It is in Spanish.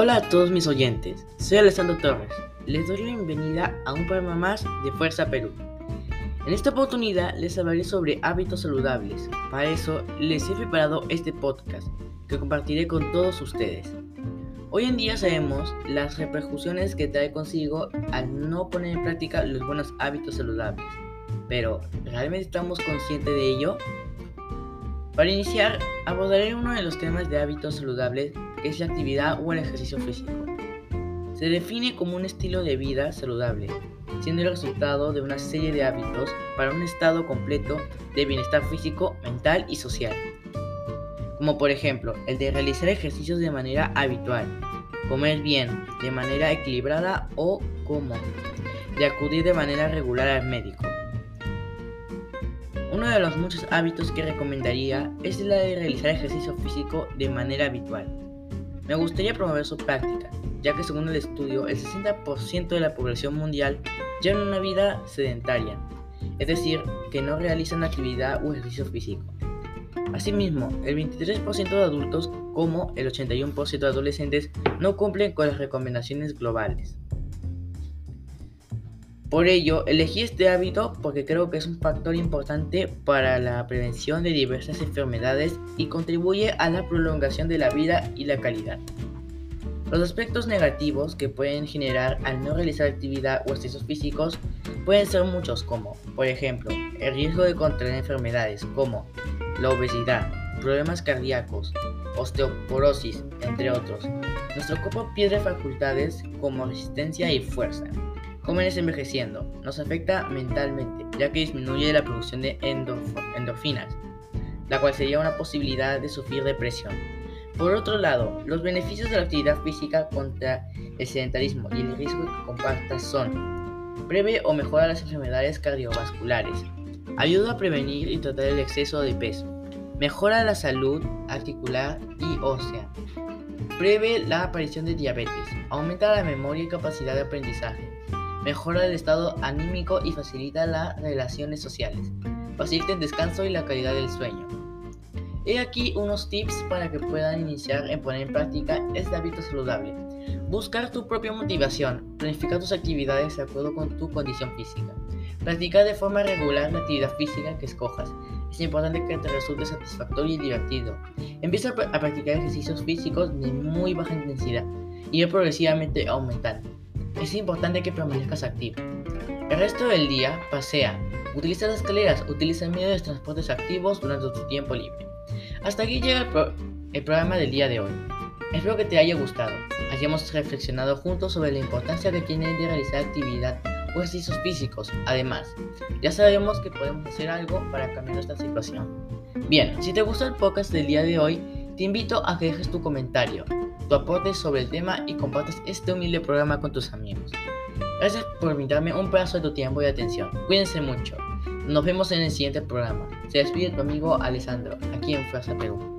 Hola a todos mis oyentes, soy Alessandro Torres. Les doy la bienvenida a un programa más de Fuerza Perú. En esta oportunidad les hablaré sobre hábitos saludables. Para eso les he preparado este podcast que compartiré con todos ustedes. Hoy en día sabemos las repercusiones que trae consigo al no poner en práctica los buenos hábitos saludables. Pero, ¿realmente estamos conscientes de ello? Para iniciar, abordaré uno de los temas de hábitos saludables que es la actividad o el ejercicio físico. Se define como un estilo de vida saludable, siendo el resultado de una serie de hábitos para un estado completo de bienestar físico, mental y social. Como por ejemplo, el de realizar ejercicios de manera habitual, comer bien, de manera equilibrada o como, de acudir de manera regular al médico. Uno de los muchos hábitos que recomendaría es la de realizar ejercicio físico de manera habitual. Me gustaría promover su práctica, ya que según el estudio, el 60% de la población mundial lleva una vida sedentaria, es decir, que no realizan actividad o ejercicio físico. Asimismo, el 23% de adultos, como el 81% de adolescentes, no cumplen con las recomendaciones globales. Por ello, elegí este hábito porque creo que es un factor importante para la prevención de diversas enfermedades y contribuye a la prolongación de la vida y la calidad. Los aspectos negativos que pueden generar al no realizar actividad o ejercicios físicos pueden ser muchos como, por ejemplo, el riesgo de contraer enfermedades como la obesidad, problemas cardíacos, osteoporosis, entre otros. Nuestro cuerpo pierde facultades como resistencia y fuerza, Comer envejeciendo nos afecta mentalmente, ya que disminuye la producción de endorfinas, la cual sería una posibilidad de sufrir depresión. Por otro lado, los beneficios de la actividad física contra el sedentarismo y el riesgo que comparta son breve o mejora las enfermedades cardiovasculares, ayuda a prevenir y tratar el exceso de peso, mejora la salud articular y ósea, prevé la aparición de diabetes, aumenta la memoria y capacidad de aprendizaje, mejora el estado anímico y facilita las relaciones sociales, facilita el descanso y la calidad del sueño. He aquí unos tips para que puedan iniciar en poner en práctica este hábito saludable. Buscar tu propia motivación, planificar tus actividades de acuerdo con tu condición física. Practicar de forma regular la actividad física que escojas. Es importante que te resulte satisfactorio y divertido. Empieza a practicar ejercicios físicos de muy baja intensidad y progresivamente aumentando es importante que permanezcas activo. El resto del día, pasea, utiliza las escaleras, utiliza medios de transportes activos durante tu tiempo libre. Hasta aquí llega el, programa del día de hoy. Espero que te haya gustado. Hayamos reflexionado juntos sobre la importancia que tiene de realizar actividad o ejercicios físicos. Además, ya sabemos que podemos hacer algo para cambiar esta situación. Bien, si te gustó el podcast del día de hoy, te invito a que dejes tu comentario tu aporte sobre el tema y compartas este humilde programa con tus amigos. Gracias por brindarme un pedazo de tu tiempo y atención. Cuídense mucho. Nos vemos en el siguiente programa. Se despide tu amigo Alessandro, aquí en Fuerza Perú.